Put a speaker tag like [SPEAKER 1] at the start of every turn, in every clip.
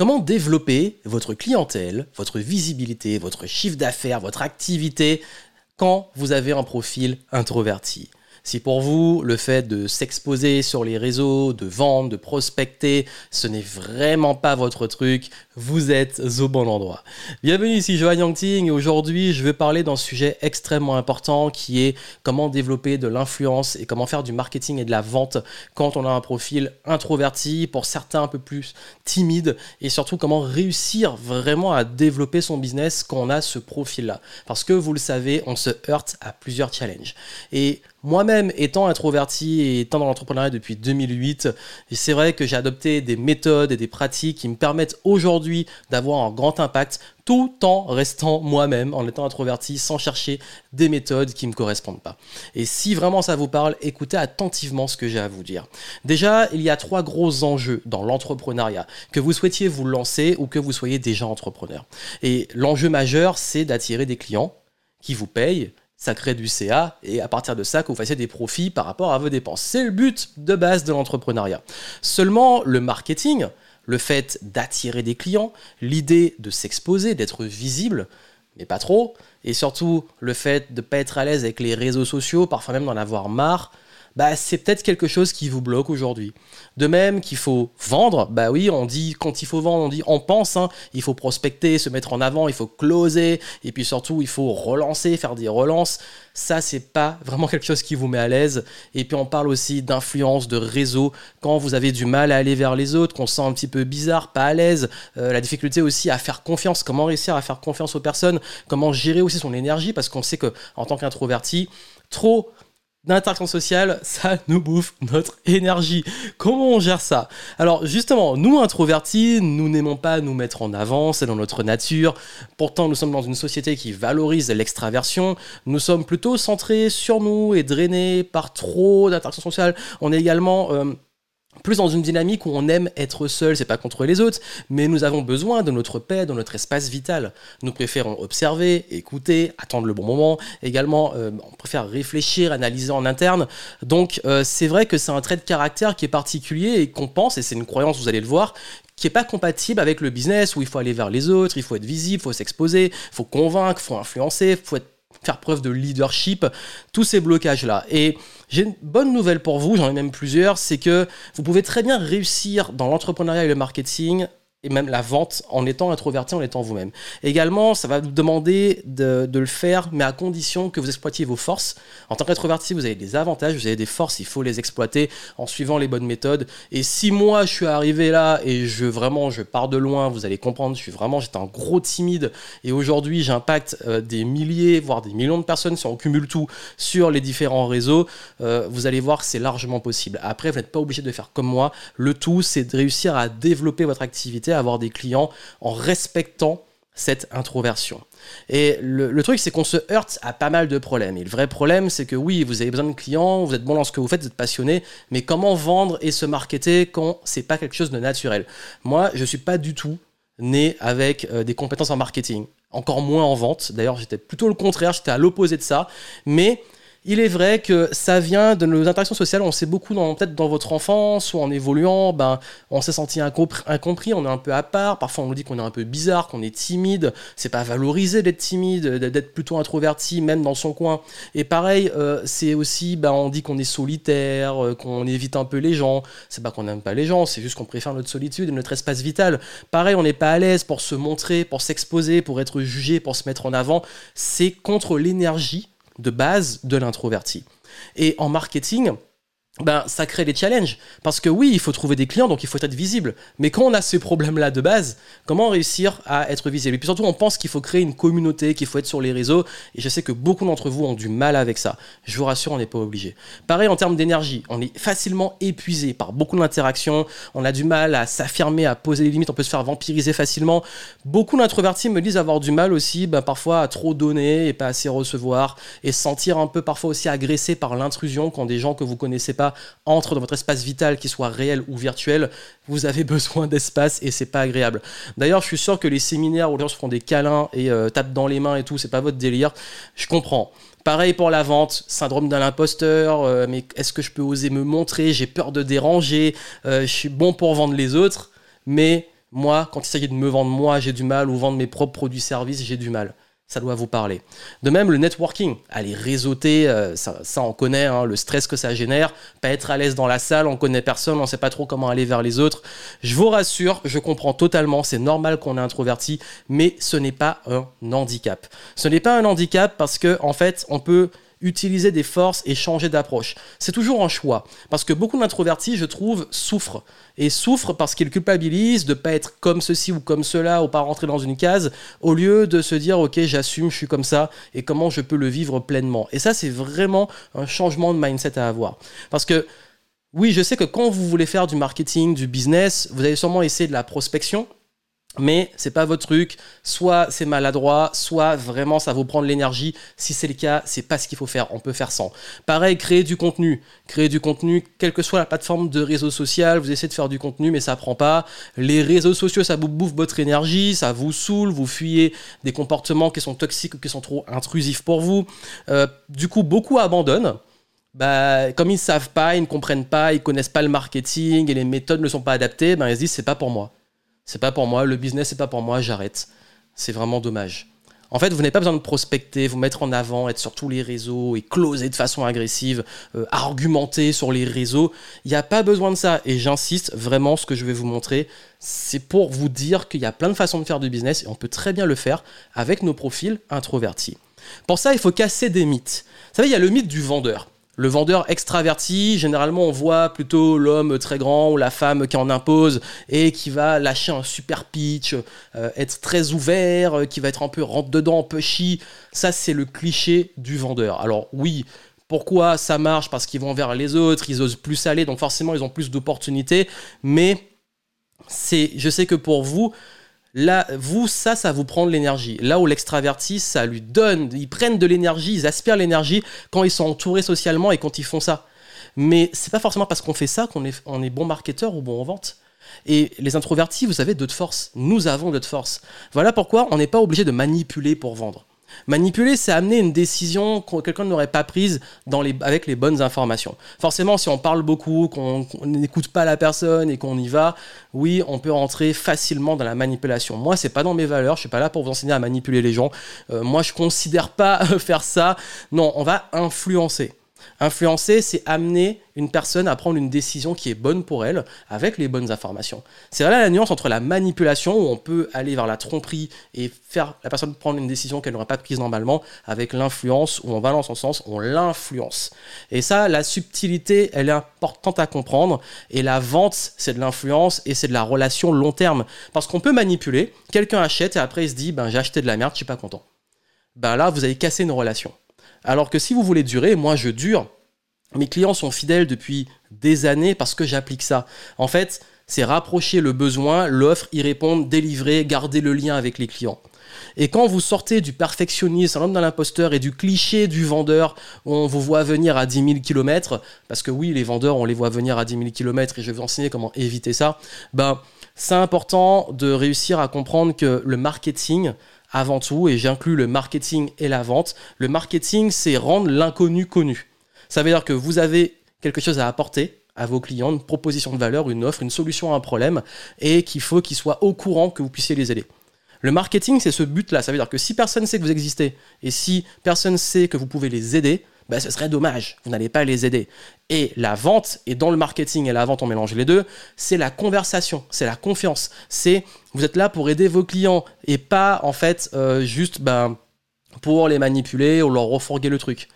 [SPEAKER 1] Comment développer votre clientèle, votre visibilité, votre chiffre d'affaires, votre activité quand vous avez un profil introverti? Si pour vous, le fait de s'exposer sur les réseaux, de vendre, de prospecter, ce n'est vraiment pas votre truc, vous êtes au bon endroit. Bienvenue ici Johan Yangting aujourd'hui je vais parler d'un sujet extrêmement important qui est comment développer de l'influence et comment faire du marketing et de la vente quand on a un profil introverti, pour certains un peu plus timide et surtout comment réussir vraiment à développer son business quand on a ce profil-là. Parce que vous le savez, on se heurte à plusieurs challenges. Et moi-même, étant introverti et étant dans l'entrepreneuriat depuis 2008, c'est vrai que j'ai adopté des méthodes et des pratiques qui me permettent aujourd'hui d'avoir un grand impact tout en restant moi-même, en étant introverti, sans chercher des méthodes qui ne me correspondent pas. Et si vraiment ça vous parle, écoutez attentivement ce que j'ai à vous dire. Déjà, il y a trois gros enjeux dans l'entrepreneuriat, que vous souhaitiez vous lancer ou que vous soyez déjà entrepreneur. Et l'enjeu majeur, c'est d'attirer des clients qui vous payent ça crée du CA et à partir de ça que vous fassiez des profits par rapport à vos dépenses. C'est le but de base de l'entrepreneuriat. Seulement le marketing, le fait d'attirer des clients, l'idée de s'exposer, d'être visible, mais pas trop, et surtout le fait de ne pas être à l'aise avec les réseaux sociaux, parfois même d'en avoir marre, bah, c'est peut-être quelque chose qui vous bloque aujourd'hui. De même qu'il faut vendre, bah oui, on dit quand il faut vendre, on dit on pense, hein, il faut prospecter, se mettre en avant, il faut closer, et puis surtout il faut relancer, faire des relances. Ça, c'est pas vraiment quelque chose qui vous met à l'aise. Et puis on parle aussi d'influence, de réseau. Quand vous avez du mal à aller vers les autres, qu'on se sent un petit peu bizarre, pas à l'aise, euh, la difficulté aussi à faire confiance. Comment réussir à faire confiance aux personnes? Comment gérer aussi son énergie? Parce qu'on sait que en tant qu'introverti, trop d'interaction sociale, ça nous bouffe notre énergie. Comment on gère ça? Alors justement, nous introvertis, nous n'aimons pas nous mettre en avant, c'est dans notre nature. Pourtant, nous sommes dans une société qui valorise l'extraversion. Nous sommes plutôt centrés sur nous et drainés par trop d'interaction sociale. On est également... Euh, plus dans une dynamique où on aime être seul, c'est pas contre les autres, mais nous avons besoin de notre paix, de notre espace vital. Nous préférons observer, écouter, attendre le bon moment. Également, euh, on préfère réfléchir, analyser en interne. Donc, euh, c'est vrai que c'est un trait de caractère qui est particulier et qu'on pense, et c'est une croyance, vous allez le voir, qui est pas compatible avec le business où il faut aller vers les autres, il faut être visible, il faut s'exposer, il faut convaincre, il faut influencer, il faut être faire preuve de leadership, tous ces blocages-là. Et j'ai une bonne nouvelle pour vous, j'en ai même plusieurs, c'est que vous pouvez très bien réussir dans l'entrepreneuriat et le marketing et même la vente en étant introverti, en étant vous-même. Également, ça va vous demander de, le faire, mais à condition que vous exploitiez vos forces. En tant qu'introverti, vous avez des avantages, vous avez des forces, il faut les exploiter en suivant les bonnes méthodes. Et si moi, je suis arrivé là et je vraiment, je pars de loin, vous allez comprendre, je suis vraiment, j'étais un gros timide et aujourd'hui, j'impacte euh, des milliers, voire des millions de personnes si on cumule tout sur les différents réseaux, euh, vous allez voir que c'est largement possible. Après, vous n'êtes pas obligé de faire comme moi. Le tout, c'est de réussir à développer votre activité avoir des clients en respectant cette introversion. Et le, truc, c'est qu'on se heurte à pas mal de problèmes. Et le vrai problème, c'est que oui, vous avez besoin de clients, vous êtes bon dans ce que vous faites, vous êtes passionné, mais comment vendre et se marketer quand c'est pas quelque chose de naturel? Moi, je suis pas du tout né avec euh, des compétences en marketing, encore moins en vente. D'ailleurs, j'étais plutôt le contraire, j'étais à l'opposé de ça. Mais il est vrai que ça vient de nos interactions sociales. On sait beaucoup, peut-être dans votre enfance ou en évoluant, ben, on s'est senti incompris, on est un peu à part. Parfois, on nous dit qu'on est un peu bizarre, qu'on est timide. C'est pas valorisé d'être timide, d'être plutôt introverti, même dans son coin. Et pareil, euh, c'est aussi, ben, on dit qu'on est solitaire, euh, qu'on évite un peu les gens. C'est pas qu'on n'aime pas les gens, c'est juste qu'on préfère notre solitude et notre espace vital. Pareil, on n'est pas à l'aise pour se montrer, pour s'exposer, pour être jugé, pour se mettre en avant. C'est contre l'énergie de base de l'introverti. Et en marketing, ben, ça crée des challenges. Parce que oui, il faut trouver des clients, donc il faut être visible. Mais quand on a ces problèmes-là de base, comment réussir à être visible? Et puis surtout, on pense qu'il faut créer une communauté, qu'il faut être sur les réseaux. Et je sais que beaucoup d'entre vous ont du mal avec ça. Je vous rassure, on n'est pas obligé. Pareil en termes d'énergie, on est facilement épuisé par beaucoup d'interactions. On a du mal à s'affirmer, à poser des limites. On peut se faire vampiriser facilement. Beaucoup d'introvertis me disent avoir du mal aussi, ben, parfois à trop donner et pas assez recevoir. Et se sentir un peu parfois aussi agressé par l'intrusion quand des gens que vous connaissez pas entre dans votre espace vital, qu'il soit réel ou virtuel, vous avez besoin d'espace et c'est pas agréable. D'ailleurs, je suis sûr que les séminaires où les gens se font des câlins et euh, tapent dans les mains et tout, c'est pas votre délire. Je comprends. Pareil pour la vente, syndrome d'un imposteur, euh, mais est-ce que je peux oser me montrer? J'ai peur de déranger, euh, je suis bon pour vendre les autres, mais Moi, quand il s'agit de me vendre moi, j'ai du mal, ou vendre mes propres produits services, j'ai du mal ça doit vous parler. De même, le networking, aller réseauter, euh, ça, on connaît, hein, le stress que ça génère, pas être à l'aise dans la salle, on connaît personne, on sait pas trop comment aller vers les autres. Je vous rassure, je comprends totalement, c'est normal qu'on est introverti, mais ce n'est pas un handicap. Ce n'est pas un handicap parce que, en fait, on peut utiliser des forces et changer d'approche. C'est toujours un choix. Parce que beaucoup d'introvertis, je trouve, souffrent. Et souffrent parce qu'ils culpabilisent de ne pas être comme ceci ou comme cela, ou pas rentrer dans une case, au lieu de se dire, ok, j'assume, je suis comme ça, et comment je peux le vivre pleinement. Et ça, c'est vraiment un changement de mindset à avoir. Parce que, oui, je sais que quand vous voulez faire du marketing, du business, vous allez sûrement essayer de la prospection, mais c'est pas votre truc, soit c'est maladroit, soit vraiment ça vous prend de l'énergie. Si c'est le cas, c'est pas ce qu'il faut faire, on peut faire sans. Pareil, créer du contenu. Créer du contenu, quelle que soit la plateforme de réseau social, vous essayez de faire du contenu, mais ça prend pas. Les réseaux sociaux, ça vous bouffe votre énergie, ça vous saoule, vous fuyez des comportements qui sont toxiques ou qui sont trop intrusifs pour vous. Euh, du coup, beaucoup abandonnent. Bah, comme ils ne savent pas, ils ne comprennent pas, ils connaissent pas le marketing et les méthodes ne sont pas adaptées, ben ils se disent c'est pas pour moi c'est pas pour moi, le business c'est pas pour moi, j'arrête. C'est vraiment dommage. En fait, vous n'avez pas besoin de prospecter, vous mettre en avant, être sur tous les réseaux et closer de façon agressive, euh, argumenter sur les réseaux. Il n'y a pas besoin de ça. Et j'insiste, vraiment, ce que je vais vous montrer, c'est pour vous dire qu'il y a plein de façons de faire du business et on peut très bien le faire avec nos profils introvertis. Pour ça, il faut casser des mythes. Vous savez, il y a le mythe du vendeur. Le vendeur extraverti, généralement on voit plutôt l'homme très grand ou la femme qui en impose et qui va lâcher un super pitch, euh, être très ouvert, euh, qui va être un peu rentre-dedans, pushy. Ça c'est le cliché du vendeur. Alors oui, pourquoi ça marche? Parce qu'ils vont vers les autres, ils osent plus aller, donc forcément ils ont plus d'opportunités. Mais c'est, je sais que pour vous, Là, vous, ça, ça vous prend de l'énergie. Là où l'extraverti, ça lui donne, ils prennent de l'énergie, ils aspirent l'énergie quand ils sont entourés socialement et quand ils font ça. Mais c'est pas forcément parce qu'on fait ça qu'on est, est bon marketeur ou bon en vente. Et les introvertis, vous avez d'autres forces. Nous avons d'autres forces. Voilà pourquoi on n'est pas obligé de manipuler pour vendre. Manipuler, c'est amener une décision que quelqu'un n'aurait pas prise dans les, avec les bonnes informations. Forcément, si on parle beaucoup, qu'on n'écoute pas la personne et qu'on y va, oui, on peut rentrer facilement dans la manipulation. Moi, c'est pas dans mes valeurs. Je suis pas là pour vous enseigner à manipuler les gens. Euh, moi, je considère pas faire ça. Non, on va influencer. Influencer, c'est amener une personne à prendre une décision qui est bonne pour elle avec les bonnes informations. C'est là la nuance entre la manipulation où on peut aller vers la tromperie et faire la personne prendre une décision qu'elle n'aurait pas prise normalement avec l'influence où on va dans son sens, on l'influence. Et ça, la subtilité, elle est importante à comprendre et la vente, c'est de l'influence et c'est de la relation long terme parce qu'on peut manipuler, quelqu'un achète et après il se dit ben j'ai acheté de la merde, je suis pas content. Ben là, vous avez cassé une relation. Alors que si vous voulez durer, moi je dure. Mes clients sont fidèles depuis des années parce que j'applique ça. En fait, c'est rapprocher le besoin, l'offre, y répondre, délivrer, garder le lien avec les clients. Et quand vous sortez du perfectionnisme, l'homme dans l'imposteur et du cliché du vendeur, où on vous voit venir à 10 000 km, parce que oui, les vendeurs, on les voit venir à 10 000 km et je vais vous enseigner comment éviter ça, ben, c'est important de réussir à comprendre que le marketing, avant tout, et j'inclus le marketing et la vente. Le marketing, c'est rendre l'inconnu connu. Ça veut dire que vous avez quelque chose à apporter à vos clients, une proposition de valeur, une offre, une solution à un problème, et qu'il faut qu'ils soient au courant que vous puissiez les aider. Le marketing, c'est ce but-là. Ça veut dire que si personne sait que vous existez, et si personne sait que vous pouvez les aider, bah, ce serait dommage, vous n'allez pas les aider. Et la vente, et dans le marketing et la vente, on mélange les deux, c'est la conversation, c'est la confiance. C'est vous êtes là pour aider vos clients et pas en fait euh, juste ben, pour les manipuler ou leur refourguer le truc.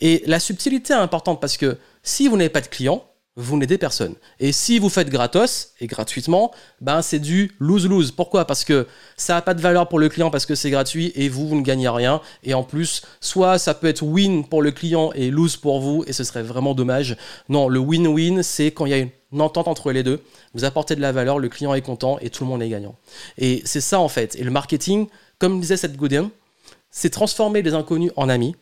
[SPEAKER 1] Et la subtilité est importante parce que si vous n'avez pas de clients, vous n'aidez personne. Et si vous faites gratos et gratuitement, ben c'est du lose-lose. Pourquoi? Parce que ça n'a pas de valeur pour le client parce que c'est gratuit et vous, vous ne gagnez rien. Et en plus, soit ça peut être win pour le client et lose pour vous et ce serait vraiment dommage. Non, le win-win, c'est quand il y a une entente entre les deux. Vous apportez de la valeur, le client est content et tout le monde est gagnant. Et c'est ça en fait. Et le marketing, comme disait Seth Godin, c'est transformer des inconnus en amis,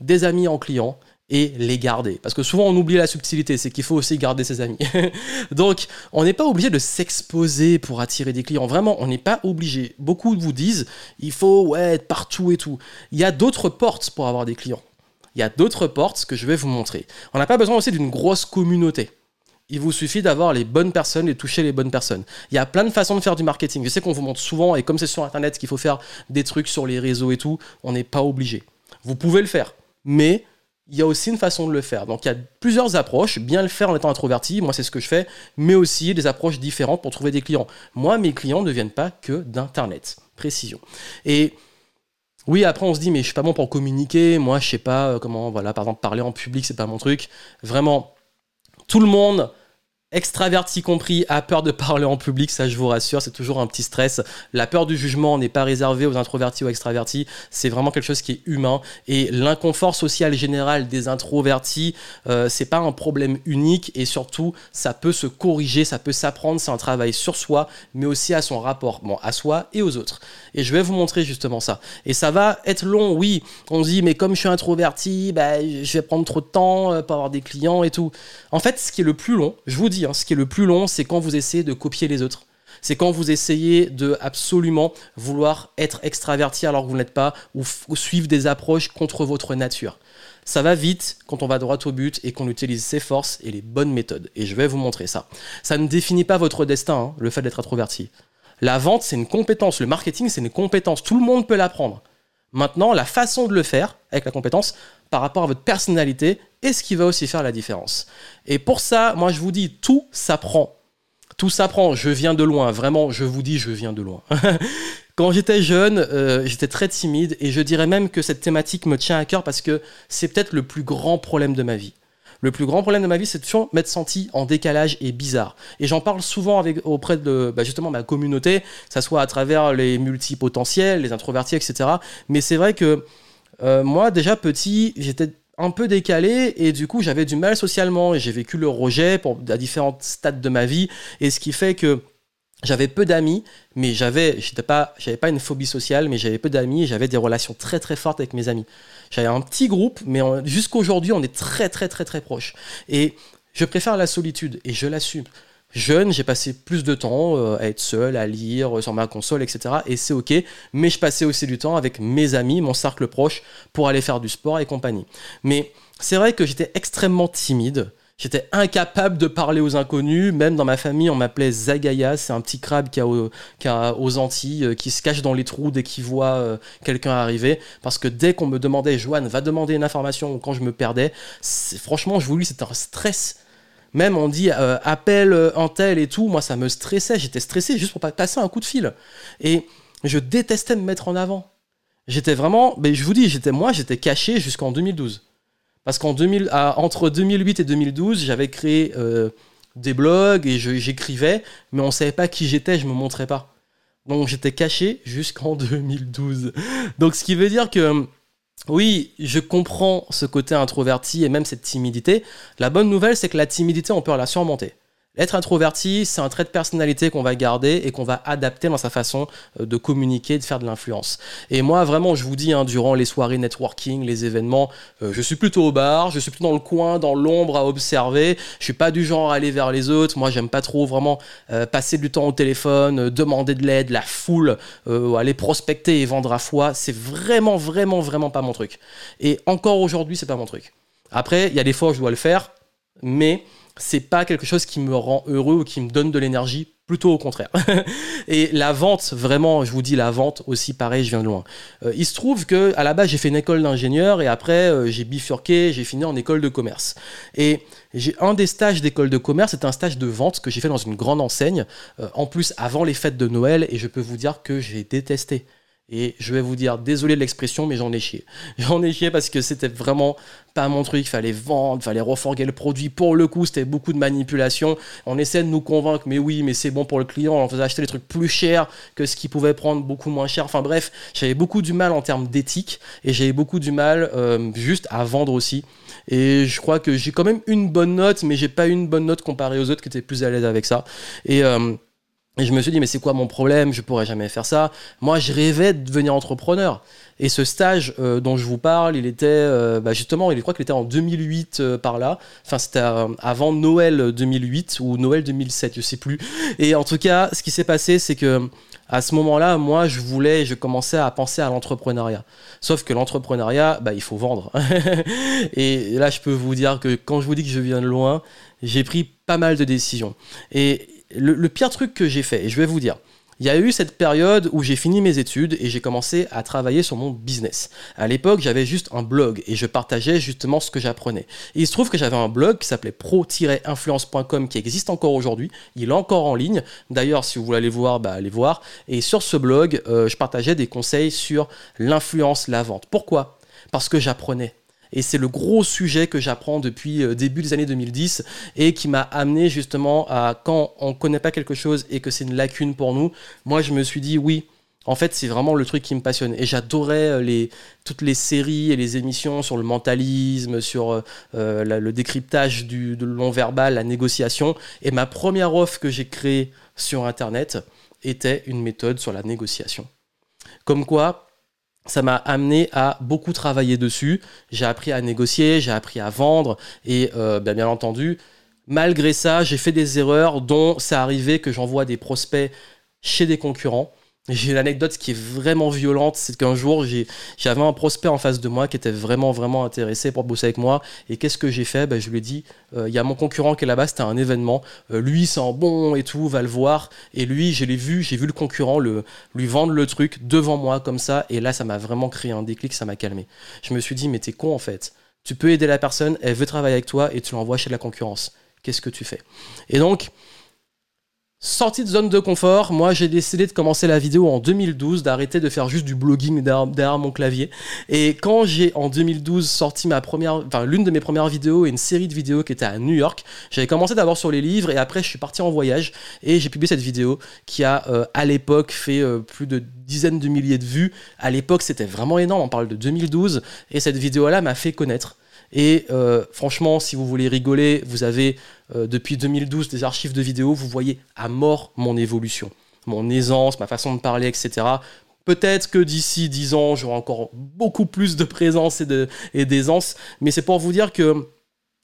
[SPEAKER 1] des amis en clients et les garder. Parce que souvent on oublie la subtilité, c'est qu'il faut aussi garder ses amis. Donc on n'est pas obligé de s'exposer pour attirer des clients. Vraiment, on n'est pas obligé. Beaucoup vous disent, il faut ouais, être partout et tout. Il y a d'autres portes pour avoir des clients. Il y a d'autres portes que je vais vous montrer. On n'a pas besoin aussi d'une grosse communauté. Il vous suffit d'avoir les bonnes personnes et toucher les bonnes personnes. Il y a plein de façons de faire du marketing. Je sais qu'on vous montre souvent, et comme c'est sur Internet qu'il faut faire des trucs sur les réseaux et tout, on n'est pas obligé. Vous pouvez le faire, mais il y a aussi une façon de le faire. Donc il y a plusieurs approches. Bien le faire en étant introverti, moi c'est ce que je fais, mais aussi des approches différentes pour trouver des clients. Moi, mes clients ne viennent pas que d'Internet. Précision. Et oui, après on se dit, mais je suis pas bon pour communiquer, moi je sais pas euh, comment, voilà, par exemple, parler en public, c'est pas mon truc. Vraiment, tout le monde extraverti compris, a peur de parler en public, ça je vous rassure, c'est toujours un petit stress. La peur du jugement n'est pas réservée aux introvertis ou extravertis, c'est vraiment quelque chose qui est humain. Et l'inconfort social général des introvertis, euh, c'est pas un problème unique et surtout ça peut se corriger, ça peut s'apprendre, c'est un travail sur soi, mais aussi à son rapport, bon, à soi et aux autres. Et je vais vous montrer justement ça. Et ça va être long, oui. On se dit, mais comme je suis introverti, bah, je vais prendre trop de temps euh, pour avoir des clients et tout. En fait, ce qui est le plus long, je vous dis, Hein. ce qui est le plus long, c'est quand vous essayez de copier les autres. C'est quand vous essayez de absolument vouloir être extraverti alors que vous n'êtes pas, ou, suivre des approches contre votre nature. Ça va vite quand on va droit au but et qu'on utilise ses forces et les bonnes méthodes. Et je vais vous montrer ça. Ça ne définit pas votre destin, hein, le fait d'être introverti. La vente, c'est une compétence. Le marketing, c'est une compétence. Tout le monde peut l'apprendre. Maintenant, la façon de le faire avec la compétence par rapport à votre personnalité est ce qui va aussi faire la différence. Et pour ça, moi je vous dis, tout s'apprend. Tout s'apprend. Je viens de loin. Vraiment, je vous dis, je viens de loin. Quand j'étais jeune, euh, j'étais très timide et je dirais même que cette thématique me tient à cœur parce que c'est peut-être le plus grand problème de ma vie. Le plus grand problème de ma vie, c'est de m'être senti en décalage et bizarre. Et j'en parle souvent avec, auprès de bah, justement ma communauté, que ce soit à travers les multipotentiels, les introvertis, etc. Mais c'est vrai que euh, moi, déjà petit, j'étais un peu décalé et du coup, j'avais du mal socialement et j'ai vécu le rejet pour, à différents stades de ma vie. Et ce qui fait que j'avais peu d'amis, mais j'avais, j'étais pas, j'avais pas une phobie sociale, mais j'avais peu d'amis et j'avais des relations très très fortes avec mes amis. J'avais un petit groupe, mais jusqu'aujourd'hui, on est très très très très proches. Et je préfère la solitude et je l'assume. Jeune, j'ai passé plus de temps euh, à être seul, à lire euh, sur ma console, etc. Et c'est ok, mais je passais aussi du temps avec mes amis, mon cercle proche, pour aller faire du sport et compagnie. Mais c'est vrai que j'étais extrêmement timide. J'étais incapable de parler aux inconnus. Même dans ma famille, on m'appelait Zagaya. C'est un petit crabe qui a, aux Antilles, euh, qui se cache dans les trous dès qu'il voit euh, quelqu'un arriver. Parce que dès qu'on me demandait, Joanne, va demander une information, ou quand je me perdais, franchement, je vous dis, c'était un stress. Même on dit euh, appelle un tel et tout, moi ça me stressait, j'étais stressé juste pour pas passer un coup de fil. Et je détestais me mettre en avant. J'étais vraiment, mais je vous dis, j'étais moi, j'étais caché jusqu'en 2012. Parce qu'en entre 2008 et 2012, j'avais créé euh, des blogs et j'écrivais, mais on ne savait pas qui j'étais, je me montrais pas. Donc j'étais caché jusqu'en 2012. Donc ce qui veut dire que oui, je comprends ce côté introverti et même cette timidité. La bonne nouvelle, c'est que la timidité, on peut la surmonter. Être introverti, c'est un trait de personnalité qu'on va garder et qu'on va adapter dans sa façon euh, de communiquer, de faire de l'influence. Et moi, vraiment, je vous dis, hein, durant les soirées networking, les événements, euh, je suis plutôt au bar, je suis plutôt dans le coin, dans l'ombre à observer. Je suis pas du genre à aller vers les autres. Moi, j'aime pas trop vraiment euh, passer du temps au téléphone, demander de l'aide, la foule, aller prospecter et vendre à foi. C'est vraiment, vraiment, vraiment pas mon truc. Et encore aujourd'hui, c'est pas mon truc. Après, il y a des fois où je dois le faire, mais c'est pas quelque chose qui me rend heureux ou qui me donne de l'énergie, plutôt au contraire. et la vente, vraiment, je vous dis la vente aussi, pareil, je viens de loin. Euh, il se trouve que à la base j'ai fait une école d'ingénieur et après euh, j'ai bifurqué, j'ai fini en école de commerce. Et j'ai un des stages d'école de commerce, c'était un stage de vente que j'ai fait dans une grande enseigne, euh, en plus avant les fêtes de Noël, et je peux vous dire que j'ai détesté. Et je vais vous dire, désolé de l'expression, mais j'en ai chié. J'en ai chié parce que c'était vraiment pas mon truc. Fallait vendre, fallait refourguer le produit. Pour le coup, c'était beaucoup de manipulation. On essaie de nous convaincre, mais oui, mais c'est bon pour le client. On faisait acheter des trucs plus chers que ce qu'il pouvait prendre beaucoup moins cher. Enfin bref, j'avais beaucoup du mal en termes d'éthique et j'avais beaucoup du mal euh, juste à vendre aussi. Et je crois que j'ai quand même une bonne note, mais j'ai pas une bonne note comparée aux autres qui étaient plus à l'aise avec ça. Et. Euh, Et je me suis dit, mais c'est quoi mon problème? Je pourrais jamais faire ça. Moi, je rêvais de devenir entrepreneur. Et ce stage euh, dont je vous parle, il était euh, bah, justement, il, je crois qu'il était en 2008 euh, par là. Enfin, c'était avant Noël 2008 ou Noël 2007, je sais plus. Et en tout cas, ce qui s'est passé, c'est que à ce moment-là, moi, je voulais, je commençais à penser à l'entrepreneuriat. Sauf que l'entrepreneuriat, bah, il faut vendre. et là, je peux vous dire que quand je vous dis que je viens de loin, j'ai pris pas mal de décisions. Et le, pire truc que j'ai fait, et je vais vous dire, il y a eu cette période où j'ai fini mes études et j'ai commencé à travailler sur mon business. À l'époque, j'avais juste un blog et je partageais justement ce que j'apprenais. Il se trouve que j'avais un blog qui s'appelait pro-influence.com qui existe encore aujourd'hui. Il est encore en ligne. D'ailleurs, si vous voulez aller voir, bah, allez voir. Et sur ce blog, euh, je partageais des conseils sur l'influence, la vente. Pourquoi? Parce que j'apprenais. Et c'est le gros sujet que j'apprends depuis euh, début des années 2010 et qui m'a amené justement à quand on ne connaît pas quelque chose et que c'est une lacune pour nous, moi je me suis dit oui, en fait, c'est vraiment le truc qui me passionne. Et j'adorais euh, toutes les séries et les émissions sur le mentalisme, sur euh, le décryptage du de long verbal, la négociation. Et ma première offre que j'ai créée sur Internet était une méthode sur la négociation. Comme quoi, ça m'a amené à beaucoup travailler dessus. J'ai appris à négocier, j'ai appris à vendre et euh, ben, bien entendu, malgré ça, j'ai fait des erreurs dont c'est arrivé que j'envoie des prospects chez des concurrents j'ai une anecdote qui est vraiment violente, c'est qu'un jour j'avais un prospect en face de moi qui était vraiment vraiment intéressé pour bosser avec moi. Et qu'est-ce que j'ai fait? Ben, Je lui ai dit, euh, il y a mon concurrent qui est là-bas, c'était un événement. Euh, lui c'est un bon et tout, va le voir. Et lui, je l'ai vu, j'ai vu le concurrent le, lui vendre le truc devant moi comme ça. Et là, ça m'a vraiment créé un déclic, ça m'a calmé. Je me suis dit, mais t'es con en fait. Tu peux aider la personne, elle veut travailler avec toi et tu l'envoies chez la concurrence. Qu'est-ce que tu fais? Et donc, Sortie de zone de confort, moi j'ai décidé de commencer la vidéo en 2012, d'arrêter de faire juste du blogging derrière, mon clavier. Et quand j'ai en 2012 sorti ma première, enfin l'une de mes premières vidéos et une série de vidéos qui était à New York, j'avais commencé d'abord sur les livres et après je suis parti en voyage et j'ai publié cette vidéo qui a euh, à l'époque fait euh, plus de dizaines de milliers de vues. À l'époque c'était vraiment énorme, on parle de 2012 et cette vidéo là m'a fait connaître. Et euh, franchement, si vous voulez rigoler, vous avez euh, depuis 2012 des archives de vidéos, vous voyez à mort mon évolution, mon aisance, ma façon de parler, etc. Peut-être que d'ici 10 ans, j'aurai encore beaucoup plus de présence et d'aisance, mais c'est pour vous dire que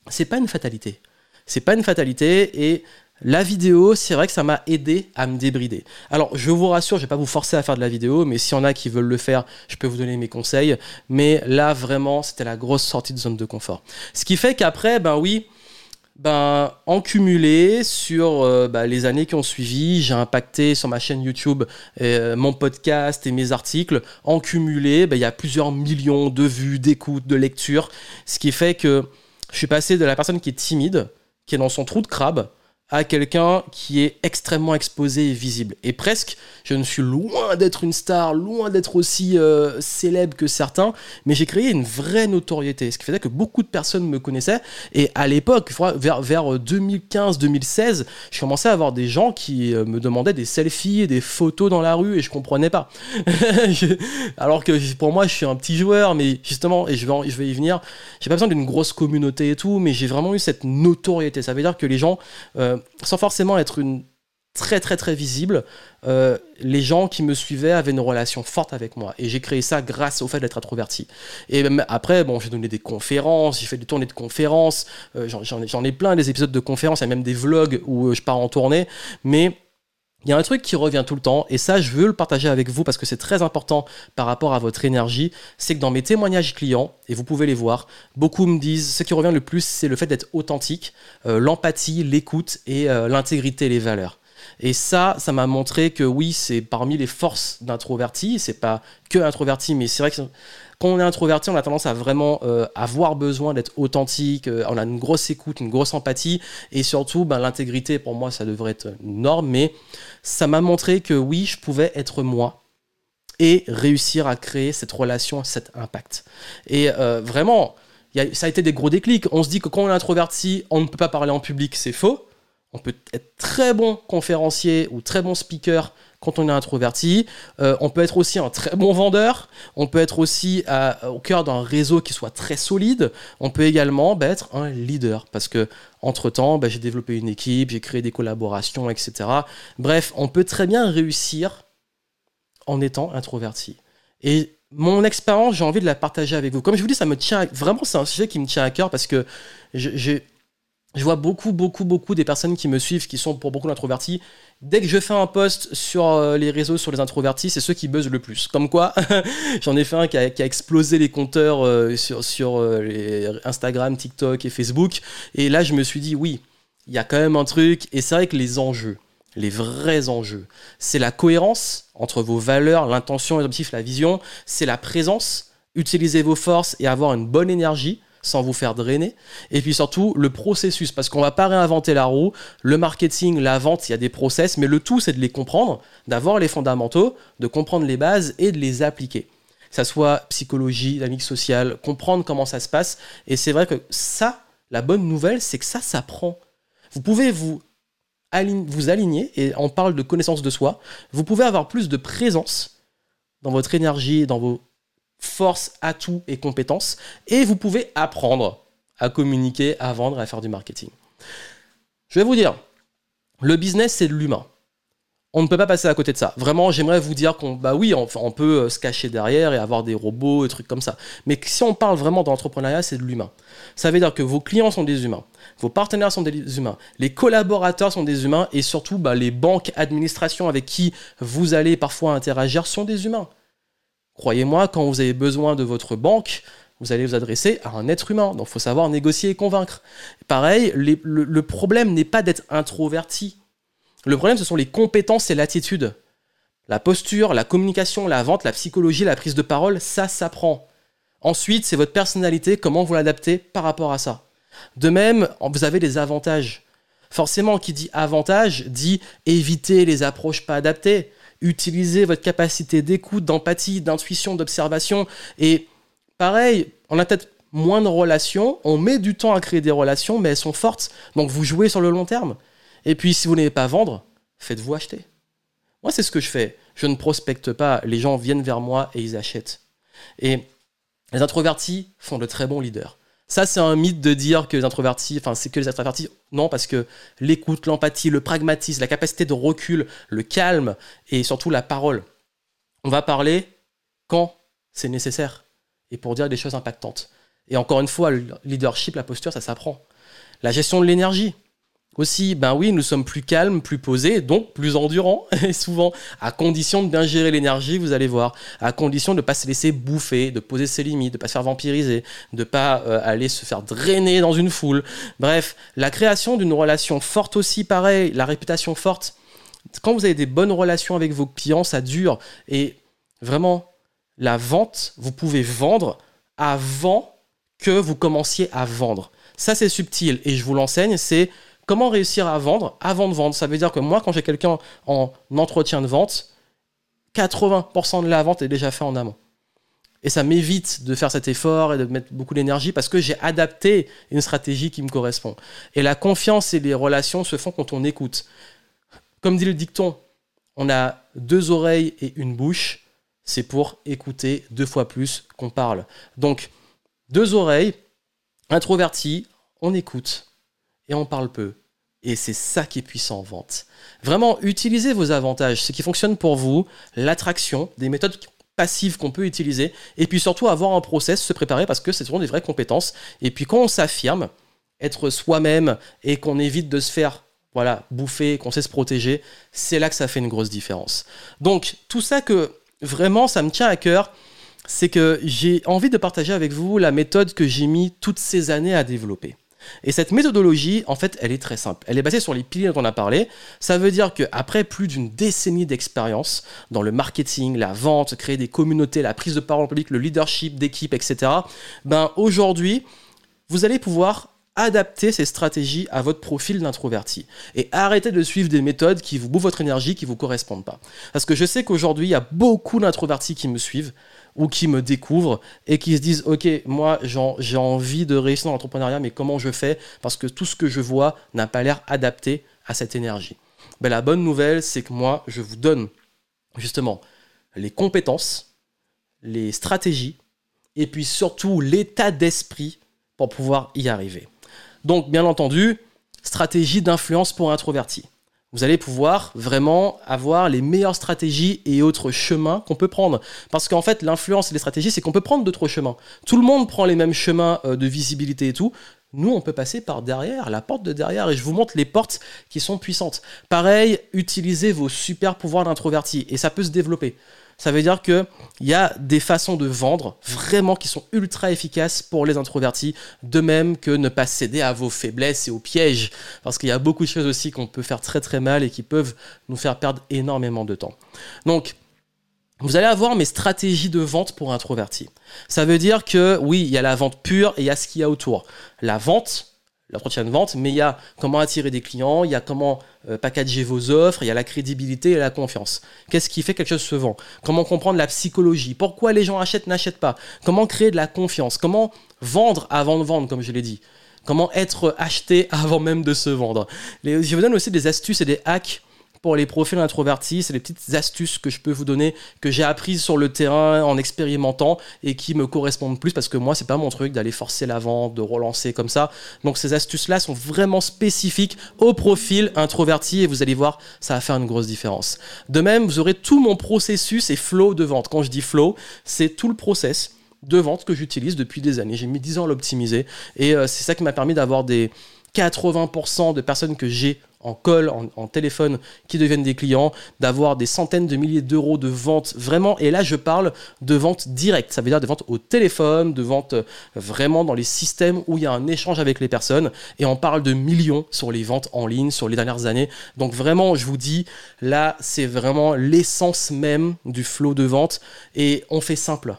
[SPEAKER 1] c'est pas une fatalité. C'est pas une fatalité et la vidéo, c'est vrai que ça m'a aidé à me débrider. Alors, je vous rassure, je vais pas vous forcer à faire de la vidéo, mais s'il y en a qui veulent le faire, je peux vous donner mes conseils. Mais là, vraiment, c'était la grosse sortie de zone de confort. Ce qui fait qu'après, ben oui, ben, en cumulé sur euh, ben, les années qui ont suivi, j'ai impacté sur ma chaîne YouTube euh, mon podcast et mes articles. En cumulé, ben, il y a plusieurs millions de vues, d'écoutes, de lectures. Ce qui fait que je suis passé de la personne qui est timide, qui est dans son trou de crabe, à quelqu'un qui est extrêmement exposé et visible. Et presque, je ne suis loin d'être une star, loin d'être aussi euh, célèbre que certains, mais j'ai créé une vraie notoriété, ce qui faisait que beaucoup de personnes me connaissaient. Et à l'époque, vers, vers 2015-2016, je commençais à avoir des gens qui euh, me demandaient des selfies et des photos dans la rue et je comprenais pas. Alors que pour moi, je suis un petit joueur, mais justement, et je vais, je vais y venir, j'ai pas besoin d'une grosse communauté et tout, mais j'ai vraiment eu cette notoriété. Ça veut dire que les gens... Euh, euh, sans forcément être une très très très visible, euh, les gens qui me suivaient avaient une relation forte avec moi. Et j'ai créé ça grâce au fait d'être introverti. Et après, bon, j'ai donné des conférences, j'ai fait des tournées de conférences, euh, j'en ai plein des épisodes de conférences, il y a même des vlogs où je pars en tournée, mais il y a un truc qui revient tout le temps, et ça, je veux le partager avec vous parce que c'est très important par rapport à votre énergie. C'est que dans mes témoignages clients, et vous pouvez les voir, beaucoup me disent ce qui revient le plus, c'est le fait d'être authentique, euh, l'empathie, l'écoute et euh, l'intégrité, les valeurs. Et ça, ça m'a montré que oui, c'est parmi les forces d'introverti. C'est pas que introverti, mais c'est vrai que quand on est introverti, on a tendance à vraiment euh, avoir besoin d'être authentique. Euh, on a une grosse écoute, une grosse empathie, et surtout, ben, l'intégrité. Pour moi, ça devrait être une norme, mais ça m'a montré que oui, je pouvais être moi et réussir à créer cette relation, cet impact. Et euh, vraiment, ça a été des gros déclics. On se dit que quand on est introverti, on ne peut pas parler en public, c'est faux. On peut être très bon conférencier ou très bon speaker quand on est introverti. Euh, on peut être aussi un très bon vendeur. On peut être aussi au cœur d'un réseau qui soit très solide. On peut également bah, être un leader parce que entre temps, bah, j'ai développé une équipe, j'ai créé des collaborations, etc. Bref, on peut très bien réussir en étant introverti. Et mon expérience, j'ai envie de la partager avec vous. Comme je vous dis, ça me tient vraiment, c'est un sujet qui me tient à cœur parce que je, vois beaucoup, beaucoup, beaucoup des personnes qui me suivent, qui sont pour beaucoup d'introvertis. Dès que je fais un post sur euh, les réseaux sur les introvertis, c'est ceux qui buzzent le plus. Comme quoi, j'en ai fait un qui a, explosé les compteurs euh, sur, euh, Instagram, TikTok et Facebook. Et là, je me suis dit, oui, il y a quand même un truc. Et c'est vrai que les enjeux, les vrais enjeux. C'est la cohérence entre vos valeurs, l'intention, l'objectif, la vision. C'est la présence, utiliser vos forces et avoir une bonne énergie sans vous faire drainer. Et puis surtout, le processus, parce qu'on va pas réinventer la roue. Le marketing, la vente, il y a des process, mais le tout, c'est de les comprendre, d'avoir les fondamentaux, de comprendre les bases et de les appliquer. Que ça soit psychologie, dynamique sociale, comprendre comment ça se passe. Et c'est vrai que ça, la bonne nouvelle, c'est que ça s'apprend. Vous pouvez vous vous aligner, et on parle de connaissance de soi, vous pouvez avoir plus de présence dans votre énergie, dans vos forces, atouts et compétences, et vous pouvez apprendre à communiquer, à vendre, à faire du marketing. Je vais vous dire, le business, c'est de l'humain on ne peut pas passer à côté de ça. Vraiment, j'aimerais vous dire qu'on, bah oui, on, on, peut euh, se cacher derrière et avoir des robots et trucs comme ça. Mais si on parle vraiment d'entrepreneuriat, c'est de l'humain. Ça veut dire que vos clients sont des humains, vos partenaires sont des humains, les collaborateurs sont des humains et surtout, bah, les banques, administrations avec qui vous allez parfois interagir sont des humains. Croyez-moi, quand vous avez besoin de votre banque, vous allez vous adresser à un être humain. Donc, il faut savoir négocier et convaincre. Pareil, le problème n'est pas d'être introverti le problème, ce sont les compétences et l'attitude. La posture, la communication, la vente, la psychologie, la prise de parole, ça s'apprend. Ensuite, c'est votre personnalité, comment vous l'adaptez par rapport à ça. De même, vous avez des avantages. Forcément, qui dit avantage dit éviter les approches pas adaptées, utiliser votre capacité d'écoute, d'empathie, d'intuition, d'observation. Et pareil, on a peut-être moins de relations, on met du temps à créer des relations, mais elles sont fortes. Donc vous jouez sur le long terme. Et puis, si vous n'avez pas vendre, faites-vous acheter. Moi, c'est ce que je fais. Je ne prospecte pas. Les gens viennent vers moi et ils achètent. Et les introvertis font de très bons leaders. Ça, c'est un mythe de dire que les introvertis, enfin, c'est que les introvertis. Non, parce que l'écoute, l'empathie, le pragmatisme, la capacité de recul, le calme et surtout la parole. On va parler quand c'est nécessaire et pour dire des choses impactantes. Et encore une fois, le leadership, la posture, ça s'apprend. La gestion de l'énergie. Aussi, ben oui, nous sommes plus calmes, plus posés, donc plus endurants, et souvent, à condition de bien gérer l'énergie, vous allez voir, à condition de ne pas se laisser bouffer, de poser ses limites, de ne pas se faire vampiriser, de ne pas euh, aller se faire drainer dans une foule. Bref, la création d'une relation forte aussi, pareil, la réputation forte. Quand vous avez des bonnes relations avec vos clients, ça dure. Et vraiment, la vente, vous pouvez vendre avant que vous commenciez à vendre. Ça, c'est subtil, et je vous l'enseigne, c'est Comment réussir à vendre avant de vendre? Ça veut dire que moi, quand j'ai quelqu'un en entretien de vente, 80% de la vente est déjà fait en amont. Et ça m'évite de faire cet effort et de mettre beaucoup d'énergie parce que j'ai adapté une stratégie qui me correspond. Et la confiance et les relations se font quand on écoute. Comme dit le dicton, on a deux oreilles et une bouche. C'est pour écouter deux fois plus qu'on parle. Donc, deux oreilles, introverti, on écoute et on parle peu. Et c'est ça qui est puissant en vente. Vraiment, utilisez vos avantages, ce qui fonctionne pour vous, l'attraction, des méthodes passives qu'on peut utiliser, et puis surtout avoir un process, se préparer parce que c'est sont des vraies compétences. Et puis quand on s'affirme, être soi-même et qu'on évite de se faire voilà, bouffer, qu'on sait se protéger, c'est là que ça fait une grosse différence. Donc tout ça que vraiment ça me tient à cœur, c'est que j'ai envie de partager avec vous la méthode que j'ai mis toutes ces années à développer. Et cette méthodologie, en fait, elle est très simple. Elle est basée sur les piliers dont on a parlé. Ça veut dire qu'après plus d'une décennie d'expérience dans le marketing, la vente, créer des communautés, la prise de parole en public, le leadership d'équipe, etc., ben aujourd'hui, vous allez pouvoir adapter ces stratégies à votre profil d'introverti et arrêter de suivre des méthodes qui vous bouffent votre énergie, qui ne vous correspondent pas. Parce que je sais qu'aujourd'hui, il y a beaucoup d'introvertis qui me suivent ou qui me découvrent et qui se disent ok moi j'ai envie de réussir dans l'entrepreneuriat mais comment je fais? Parce que tout ce que je vois n'a pas l'air adapté à cette énergie. Ben, la bonne nouvelle c'est que moi je vous donne justement les compétences, les stratégies et puis surtout l'état d'esprit pour pouvoir y arriver. Donc bien entendu, stratégie d'influence pour introverti. Vous allez pouvoir vraiment avoir les meilleures stratégies et autres chemins qu'on peut prendre. Parce qu'en fait, l'influence et les stratégies, c'est qu'on peut prendre d'autres chemins. Tout le monde prend les mêmes chemins euh, de visibilité et tout. Nous, on peut passer par derrière, la porte de derrière, et je vous montre les portes qui sont puissantes. Pareil, utilisez vos super pouvoirs d'introverti, et ça peut se développer. Ça veut dire qu'il y a des façons de vendre vraiment qui sont ultra efficaces pour les introvertis, de même que ne pas céder à vos faiblesses et aux pièges, parce qu'il y a beaucoup de choses aussi qu'on peut faire très très mal et qui peuvent nous faire perdre énormément de temps. Donc, vous allez avoir mes stratégies de vente pour introvertis. Ça veut dire que oui, il y a la vente pure et il y a ce qu'il y a autour. La vente, l'entretien de vente, mais il y a comment attirer des clients, il y a comment euh, packager vos offres, il y a la crédibilité et la confiance. Qu'est-ce qui fait que quelque chose se vend? Comment comprendre la psychologie? Pourquoi les gens achètent, n'achètent pas? Comment créer de la confiance? Comment vendre avant de vendre, comme je l'ai dit? Comment être acheté avant même de se vendre? Je vous donne aussi des astuces et des hacks pour les profils introvertis, c'est des petites astuces que je peux vous donner, que j'ai apprises sur le terrain en expérimentant et qui me correspondent plus parce que moi, c'est pas mon truc d'aller forcer la vente, de relancer comme ça. Donc ces astuces-là sont vraiment spécifiques au profil introverti et vous allez voir, ça va faire une grosse différence. De même, vous aurez tout mon processus et flow de vente. Quand je dis flow, c'est tout le process de vente que j'utilise depuis des années. J'ai mis 10 ans à l'optimiser et euh, c'est ça qui m'a permis d'avoir des 80% de personnes que j'ai en call, en, téléphone, qui deviennent des clients, d'avoir des centaines de milliers d'euros de ventes vraiment. Et là, je parle de ventes directes. Ça veut dire de ventes au téléphone, de ventes euh, vraiment dans les systèmes où il y a un échange avec les personnes. Et on parle de millions sur les ventes en ligne sur les dernières années. Donc vraiment, je vous dis, là, c'est vraiment l'essence même du flow de vente. Et on fait simple.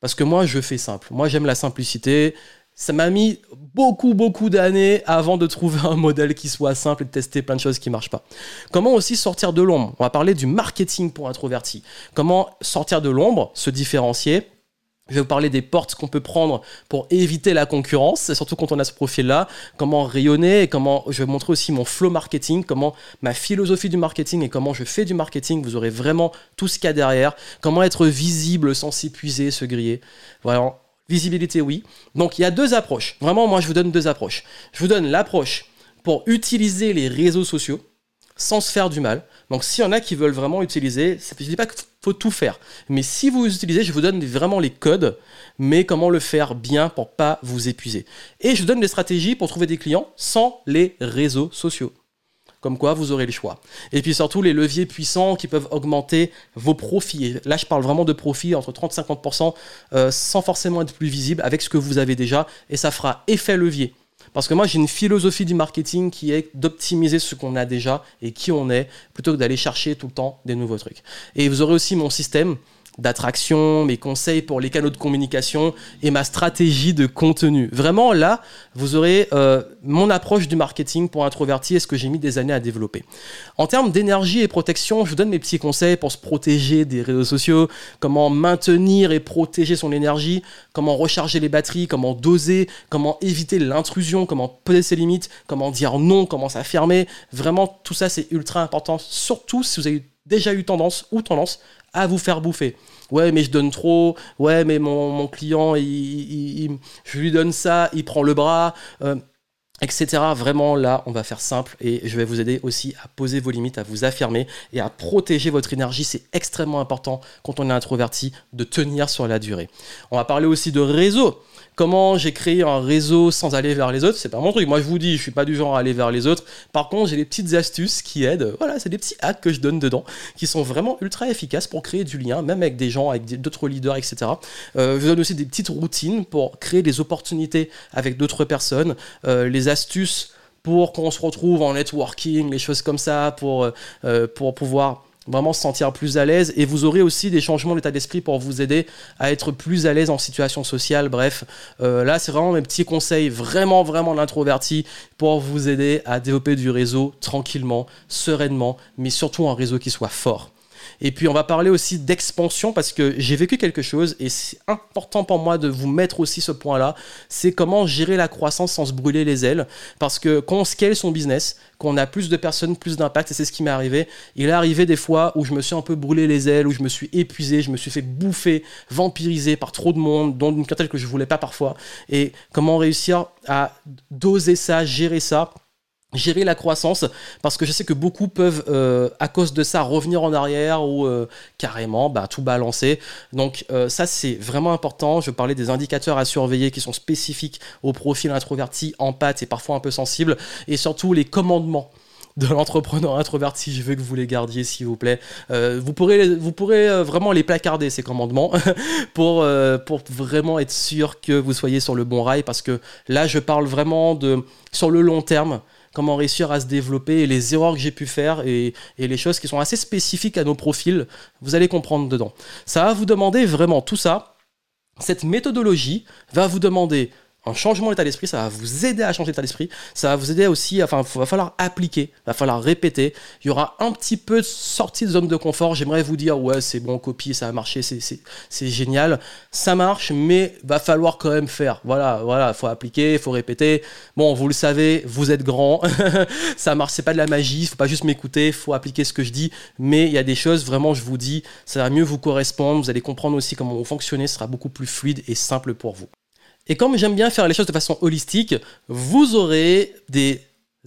[SPEAKER 1] Parce que moi, je fais simple. Moi, j'aime la simplicité. Ça m'a mis beaucoup, beaucoup d'années avant de trouver un modèle qui soit simple et de tester plein de choses qui ne marchent pas. Comment aussi sortir de l'ombre? On va parler du marketing pour introvertis. Comment sortir de l'ombre, se différencier? Je vais vous parler des portes qu'on peut prendre pour éviter la concurrence, surtout quand on a ce profil-là, comment rayonner et comment je vais montrer aussi mon flow marketing, comment ma philosophie du marketing et comment je fais du marketing. Vous aurez vraiment tout ce qu'il y a derrière, comment être visible sans s'épuiser, se griller. Voilà, Visibilité, oui. Donc il y a deux approches. Vraiment, moi, je vous donne deux approches. Je vous donne l'approche pour utiliser les réseaux sociaux sans se faire du mal. Donc s'il y en a qui veulent vraiment utiliser, je ne dis pas qu'il faut tout faire. Mais si vous utilisez, je vous donne vraiment les codes, mais comment le faire bien pour pas vous épuiser. Et je vous donne des stratégies pour trouver des clients sans les réseaux sociaux. Comme quoi, vous aurez le choix. Et puis surtout, les leviers puissants qui peuvent augmenter vos profits. là, je parle vraiment de profits entre 30 et 50% euh, sans forcément être plus visible avec ce que vous avez déjà. Et ça fera effet levier. Parce que moi, j'ai une philosophie du marketing qui est d'optimiser ce qu'on a déjà et qui on est, plutôt que d'aller chercher tout le temps des nouveaux trucs. Et vous aurez aussi mon système d'attraction, mes conseils pour les canaux de communication et ma stratégie de contenu. Vraiment, là, vous aurez euh, mon approche du marketing pour introverti et ce que j'ai mis des années à développer. En termes d'énergie et protection, je vous donne mes petits conseils pour se protéger des réseaux sociaux, comment maintenir et protéger son énergie, comment recharger les batteries, comment doser, comment éviter l'intrusion, comment poser ses limites, comment dire non, comment s'affirmer. Vraiment, tout ça, c'est ultra important, surtout si vous avez déjà eu tendance ou tendance à vous faire bouffer. Ouais, mais je donne trop. Ouais, mais mon, client, je lui donne ça, il prend le bras. Euh, etc. Vraiment, là, on va faire simple et je vais vous aider aussi à poser vos limites, à vous affirmer et à protéger votre énergie. C'est extrêmement important quand on est introverti de tenir sur la durée. On va parler aussi de réseau. Comment j'ai créé un réseau sans aller vers les autres, c'est pas mon truc. Moi, je vous dis, je suis pas du genre à aller vers les autres. Par contre, j'ai des petites astuces qui aident. Voilà, c'est des petits hacks que je donne dedans, qui sont vraiment ultra efficaces pour créer du lien, même avec des gens, avec d'autres leaders, etc. Euh, je donne aussi des petites routines pour créer des opportunités avec d'autres personnes, euh, les astuces pour qu'on se retrouve en networking, les choses comme ça, pour, euh, pour pouvoir vraiment se sentir plus à l'aise et vous aurez aussi des changements d'état d'esprit pour vous aider à être plus à l'aise en situation sociale. Bref, euh, là c'est vraiment mes petits conseils vraiment vraiment l'introverti pour vous aider à développer du réseau tranquillement, sereinement, mais surtout un réseau qui soit fort. Et puis on va parler aussi d'expansion parce que j'ai vécu quelque chose et c'est important pour moi de vous mettre aussi ce point-là. C'est comment gérer la croissance sans se brûler les ailes. Parce que quand on scale son business, qu'on a plus de personnes, plus d'impact, et c'est ce qui m'est arrivé. Il est arrivé des fois où je me suis un peu brûlé les ailes, où je me suis épuisé, je me suis fait bouffer, vampiriser par trop de monde, dont une clientèle que je voulais pas parfois. Et comment réussir à doser ça, gérer ça gérer la croissance parce que je sais que beaucoup peuvent euh, à cause de ça revenir en arrière ou euh, carrément bah, tout balancer. Donc euh, ça c'est vraiment important. Je parlais des indicateurs à surveiller qui sont spécifiques au profil introverti en pâte et parfois un peu sensible et surtout les commandements de l'entrepreneur introverti, je veux que vous les gardiez s'il vous plaît. vous pourrez, vous pourrez vraiment les placarder ces commandements pour, pour vraiment être sûr que vous soyez sur le bon rail parce que là je parle vraiment de sur le long terme comment réussir à se développer et les erreurs que j'ai pu faire et, les choses qui sont assez spécifiques à nos profils, vous allez comprendre dedans. Ça va vous demander vraiment tout ça. Cette méthodologie va vous demander un changement d'état d'esprit, ça va vous aider à changer d'état d'esprit, ça va vous aider aussi, enfin, il va falloir appliquer, il va falloir répéter, il y aura un petit peu de sortie de zone de confort, j'aimerais vous dire, ouais, c'est bon, copie, ça a marché, c'est génial, ça marche, mais va falloir quand même faire, voilà, voilà, faut appliquer, faut répéter, bon, vous le savez, vous êtes grand, ça marche, c'est pas de la magie, il faut pas juste m'écouter, faut appliquer ce que je dis, mais il y a des choses, vraiment, je vous dis, ça va mieux vous correspondre, vous allez comprendre aussi comment vous fonctionnez, ce sera beaucoup plus fluide et simple pour vous. Et comme j'aime bien faire les choses de façon holistique, vous aurez des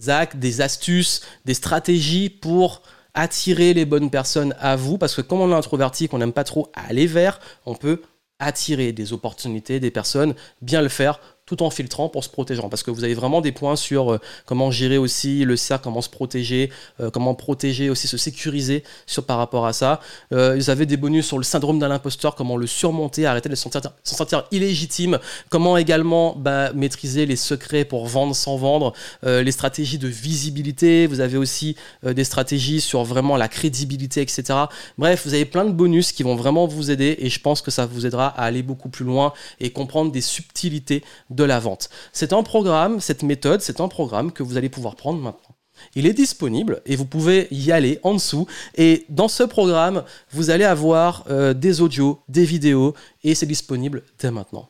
[SPEAKER 1] actes, des astuces, des stratégies pour attirer les bonnes personnes à vous, parce que comme on est introverti, qu'on n'aime pas trop aller vers, on peut attirer des opportunités, des personnes, bien le faire tout en filtrant pour se protéger. Parce que vous avez vraiment des points sur euh, comment gérer aussi le cercle, comment se protéger, euh, comment protéger aussi, se sécuriser sur, par rapport à ça. Euh, vous avez des bonus sur le syndrome de l'imposteur, comment le surmonter, arrêter de se sentir, se sentir illégitime, comment également bah, maîtriser les secrets pour vendre sans vendre, les stratégies de visibilité, vous avez aussi des stratégies sur vraiment la crédibilité, etc. Bref, vous avez plein de bonus qui vont vraiment vous aider et je pense que ça vous aidera à aller beaucoup plus loin et comprendre des subtilités de la vente. C'est un programme, cette méthode, c'est un programme que vous allez pouvoir prendre maintenant. Il est disponible et vous pouvez y aller en dessous. Et dans ce programme, vous allez avoir euh, des audios, des vidéos et c'est disponible dès maintenant.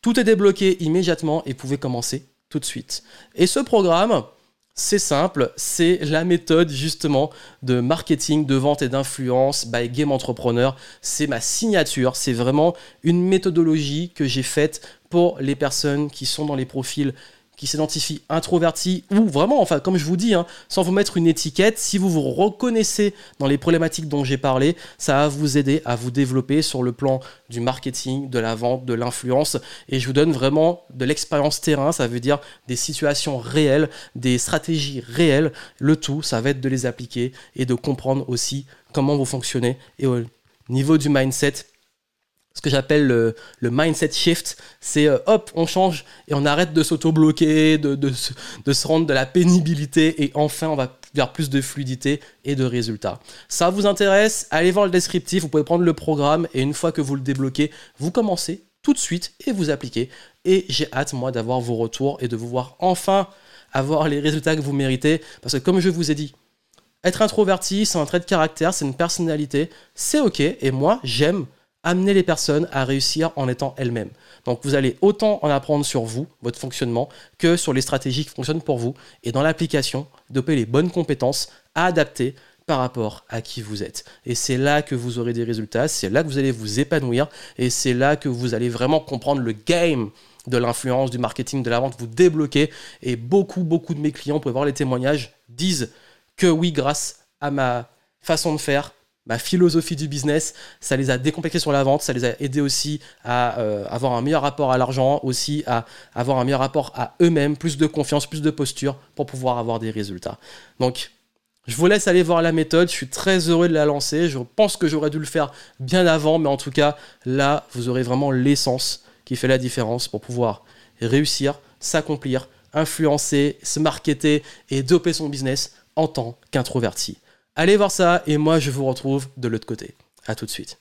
[SPEAKER 1] Tout est débloqué immédiatement et vous pouvez commencer tout de suite. Et ce programme, c'est simple, c'est la méthode justement de marketing, de vente et d'influence by Game Entrepreneur. C'est ma signature, c'est vraiment une méthodologie que j'ai faite pour les personnes qui sont dans les profils qui s'identifient introvertis ou vraiment, enfin, comme je vous dis, hein, sans vous mettre une étiquette, si vous vous reconnaissez dans les problématiques dont j'ai parlé, ça va vous aider à vous développer sur le plan du marketing, de la vente, de l'influence. Et je vous donne vraiment de l'expérience terrain, ça veut dire des situations réelles, des stratégies réelles. Le tout, ça va être de les appliquer et de comprendre aussi comment vous fonctionnez. Et au niveau du mindset, ce que j'appelle le, mindset shift, c'est euh, hop, on change et on arrête de s'auto-bloquer, de, de, de, se rendre de la pénibilité et enfin on va vers plus de fluidité et de résultats. Ça vous intéresse Allez voir le descriptif, vous pouvez prendre le programme et une fois que vous le débloquez, vous commencez tout de suite et vous appliquez. Et j'ai hâte moi d'avoir vos retours et de vous voir enfin avoir les résultats que vous méritez parce que comme je vous ai dit, être introverti, c'est un trait de caractère, c'est une personnalité, c'est ok et moi j'aime amener les personnes à réussir en étant elles-mêmes. Donc vous allez autant en apprendre sur vous, votre fonctionnement, que sur les stratégies qui fonctionnent pour vous, et dans l'application, doper les bonnes compétences à adapter par rapport à qui vous êtes. Et c'est là que vous aurez des résultats, c'est là que vous allez vous épanouir, et c'est là que vous allez vraiment comprendre le game de l'influence, du marketing, de la vente, vous débloquer. Et beaucoup, beaucoup de mes clients, vous voir les témoignages, disent que oui, grâce à ma façon de faire, ma philosophie du business, ça les a décomplexés sur la vente, ça les a aidés aussi à euh, avoir un meilleur rapport à l'argent, aussi à avoir un meilleur rapport à eux-mêmes, plus de confiance, plus de posture pour pouvoir avoir des résultats. Donc, je vous laisse aller voir la méthode, je suis très heureux de la lancer, je pense que j'aurais dû le faire bien avant, mais en tout cas, là, vous aurez vraiment l'essence qui fait la différence pour pouvoir réussir, s'accomplir, influencer, se marketer et doper son business en tant qu'introverti. Allez voir ça et moi je vous retrouve de l'autre côté. A tout de suite.